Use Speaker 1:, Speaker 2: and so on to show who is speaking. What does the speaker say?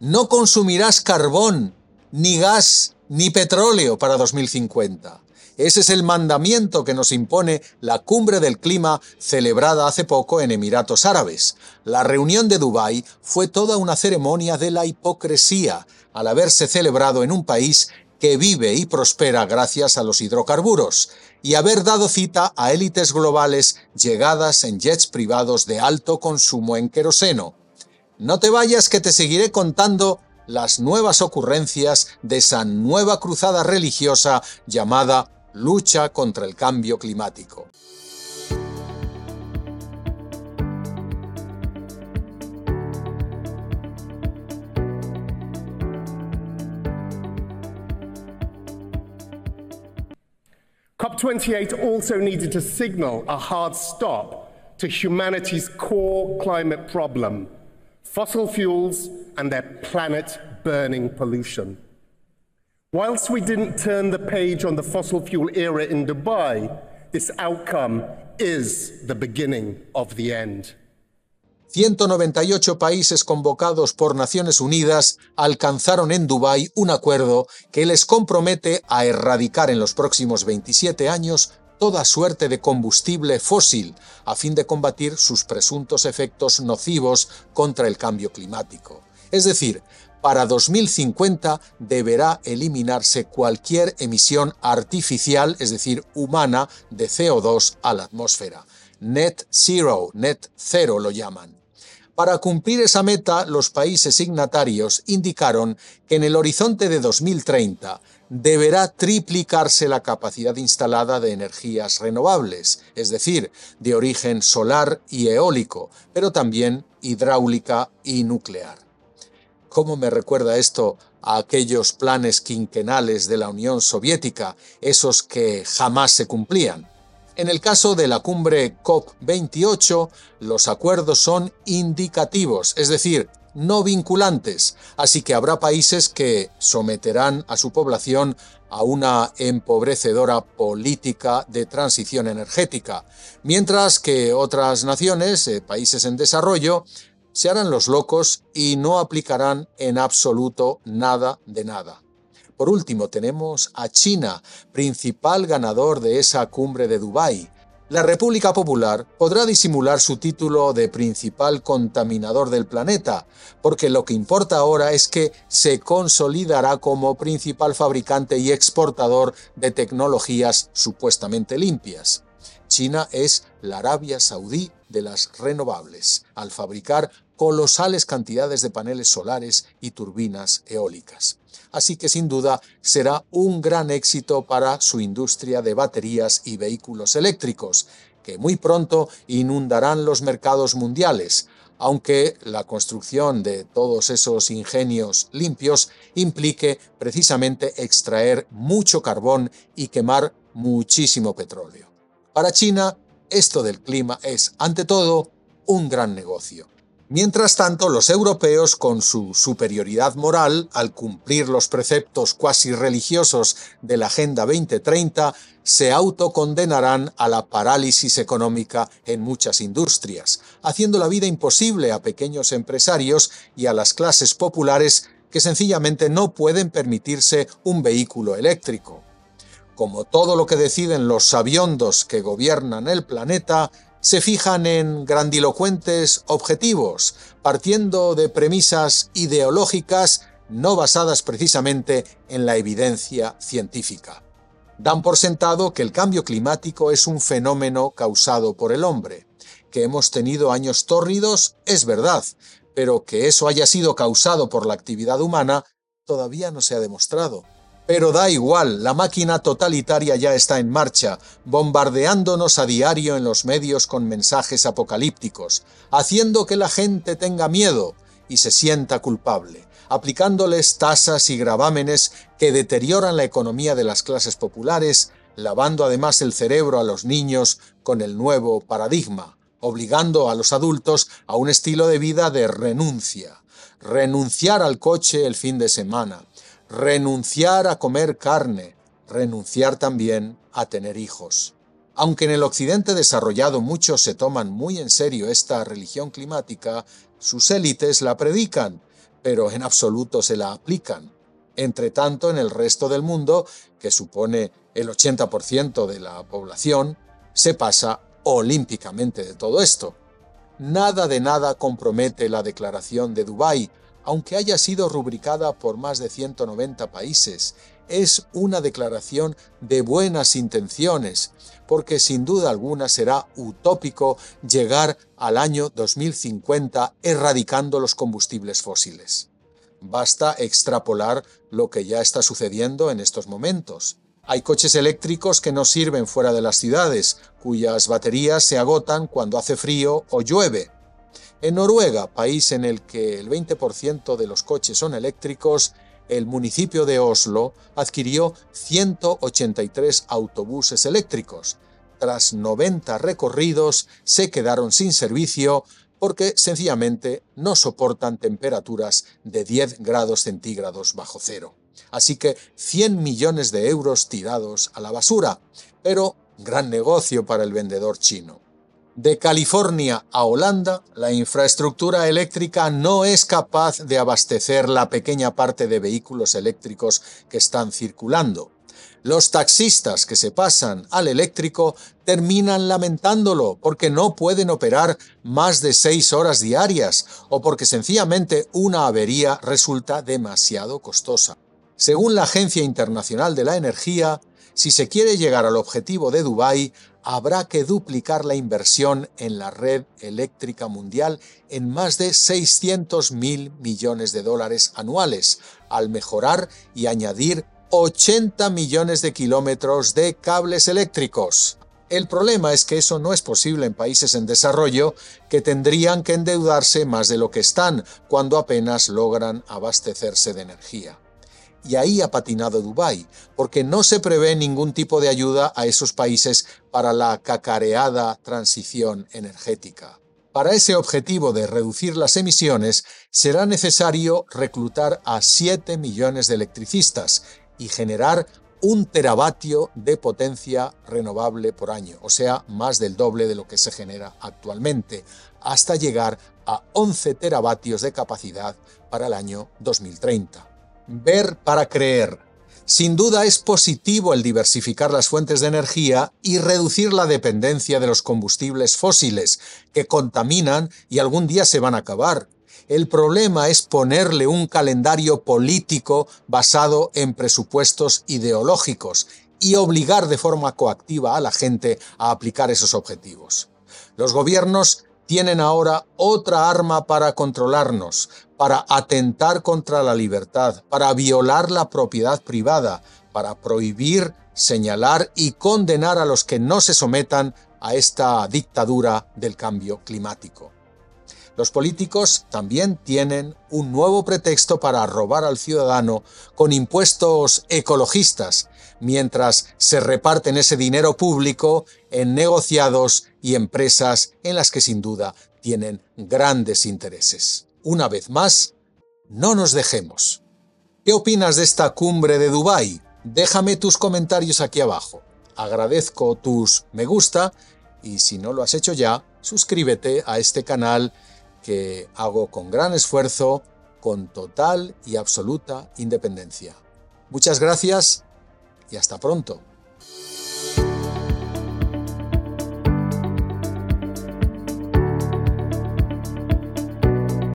Speaker 1: no consumirás carbón, ni gas, ni petróleo para 2050. Ese es el mandamiento que nos impone la cumbre del clima celebrada hace poco en Emiratos Árabes. La reunión de Dubái fue toda una ceremonia de la hipocresía, al haberse celebrado en un país que vive y prospera gracias a los hidrocarburos, y haber dado cita a élites globales llegadas en jets privados de alto consumo en queroseno. No te vayas que te seguiré contando las nuevas ocurrencias de esa nueva cruzada religiosa llamada lucha contra el cambio climático.
Speaker 2: COP28 also needed to signal a hard stop to humanity's core climate problem fossil fuels and their planet burning pollution. Whilst we didn't turn the page on the fossil fuel era in Dubai, this outcome is the beginning of the end.
Speaker 1: 198 países convocados por Naciones Unidas alcanzaron en Dubái un acuerdo que les compromete a erradicar en los próximos 27 años toda suerte de combustible fósil a fin de combatir sus presuntos efectos nocivos contra el cambio climático. Es decir, para 2050 deberá eliminarse cualquier emisión artificial, es decir, humana, de CO2 a la atmósfera. Net Zero, Net Zero lo llaman. Para cumplir esa meta, los países signatarios indicaron que en el horizonte de 2030 deberá triplicarse la capacidad instalada de energías renovables, es decir, de origen solar y eólico, pero también hidráulica y nuclear. ¿Cómo me recuerda esto a aquellos planes quinquenales de la Unión Soviética, esos que jamás se cumplían? En el caso de la cumbre COP28, los acuerdos son indicativos, es decir, no vinculantes, así que habrá países que someterán a su población a una empobrecedora política de transición energética, mientras que otras naciones, eh, países en desarrollo, se harán los locos y no aplicarán en absoluto nada de nada. Por último, tenemos a China, principal ganador de esa cumbre de Dubái. La República Popular podrá disimular su título de principal contaminador del planeta, porque lo que importa ahora es que se consolidará como principal fabricante y exportador de tecnologías supuestamente limpias. China es la Arabia Saudí de las renovables, al fabricar colosales cantidades de paneles solares y turbinas eólicas. Así que sin duda será un gran éxito para su industria de baterías y vehículos eléctricos, que muy pronto inundarán los mercados mundiales, aunque la construcción de todos esos ingenios limpios implique precisamente extraer mucho carbón y quemar muchísimo petróleo. Para China, esto del clima es, ante todo, un gran negocio. Mientras tanto, los europeos, con su superioridad moral, al cumplir los preceptos cuasi religiosos de la Agenda 2030, se autocondenarán a la parálisis económica en muchas industrias, haciendo la vida imposible a pequeños empresarios y a las clases populares que sencillamente no pueden permitirse un vehículo eléctrico. Como todo lo que deciden los sabiondos que gobiernan el planeta, se fijan en grandilocuentes objetivos, partiendo de premisas ideológicas no basadas precisamente en la evidencia científica. Dan por sentado que el cambio climático es un fenómeno causado por el hombre. Que hemos tenido años tórridos es verdad, pero que eso haya sido causado por la actividad humana todavía no se ha demostrado. Pero da igual, la máquina totalitaria ya está en marcha, bombardeándonos a diario en los medios con mensajes apocalípticos, haciendo que la gente tenga miedo y se sienta culpable, aplicándoles tasas y gravámenes que deterioran la economía de las clases populares, lavando además el cerebro a los niños con el nuevo paradigma, obligando a los adultos a un estilo de vida de renuncia, renunciar al coche el fin de semana, renunciar a comer carne, renunciar también a tener hijos. Aunque en el occidente desarrollado muchos se toman muy en serio esta religión climática, sus élites la predican, pero en absoluto se la aplican. Entre tanto, en el resto del mundo, que supone el 80% de la población, se pasa olímpicamente de todo esto. Nada de nada compromete la declaración de Dubái, aunque haya sido rubricada por más de 190 países. Es una declaración de buenas intenciones, porque sin duda alguna será utópico llegar al año 2050 erradicando los combustibles fósiles. Basta extrapolar lo que ya está sucediendo en estos momentos. Hay coches eléctricos que no sirven fuera de las ciudades, cuyas baterías se agotan cuando hace frío o llueve. En Noruega, país en el que el 20% de los coches son eléctricos, el municipio de Oslo adquirió 183 autobuses eléctricos. Tras 90 recorridos se quedaron sin servicio porque sencillamente no soportan temperaturas de 10 grados centígrados bajo cero. Así que 100 millones de euros tirados a la basura, pero gran negocio para el vendedor chino. De California a Holanda, la infraestructura eléctrica no es capaz de abastecer la pequeña parte de vehículos eléctricos que están circulando. Los taxistas que se pasan al eléctrico terminan lamentándolo porque no pueden operar más de seis horas diarias o porque sencillamente una avería resulta demasiado costosa. Según la Agencia Internacional de la Energía, si se quiere llegar al objetivo de Dubái, habrá que duplicar la inversión en la red eléctrica mundial en más de 600 mil millones de dólares anuales, al mejorar y añadir 80 millones de kilómetros de cables eléctricos. El problema es que eso no es posible en países en desarrollo que tendrían que endeudarse más de lo que están cuando apenas logran abastecerse de energía y ahí ha patinado Dubái, porque no se prevé ningún tipo de ayuda a esos países para la cacareada transición energética. Para ese objetivo de reducir las emisiones será necesario reclutar a 7 millones de electricistas y generar un teravatio de potencia renovable por año, o sea, más del doble de lo que se genera actualmente, hasta llegar a 11 teravatios de capacidad para el año 2030. Ver para creer. Sin duda es positivo el diversificar las fuentes de energía y reducir la dependencia de los combustibles fósiles, que contaminan y algún día se van a acabar. El problema es ponerle un calendario político basado en presupuestos ideológicos y obligar de forma coactiva a la gente a aplicar esos objetivos. Los gobiernos tienen ahora otra arma para controlarnos, para atentar contra la libertad, para violar la propiedad privada, para prohibir, señalar y condenar a los que no se sometan a esta dictadura del cambio climático. Los políticos también tienen un nuevo pretexto para robar al ciudadano con impuestos ecologistas, mientras se reparten ese dinero público en negociados y empresas en las que sin duda tienen grandes intereses. Una vez más, no nos dejemos. ¿Qué opinas de esta cumbre de Dubái? Déjame tus comentarios aquí abajo. Agradezco tus me gusta y si no lo has hecho ya, suscríbete a este canal que hago con gran esfuerzo, con total y absoluta independencia. Muchas gracias y hasta pronto.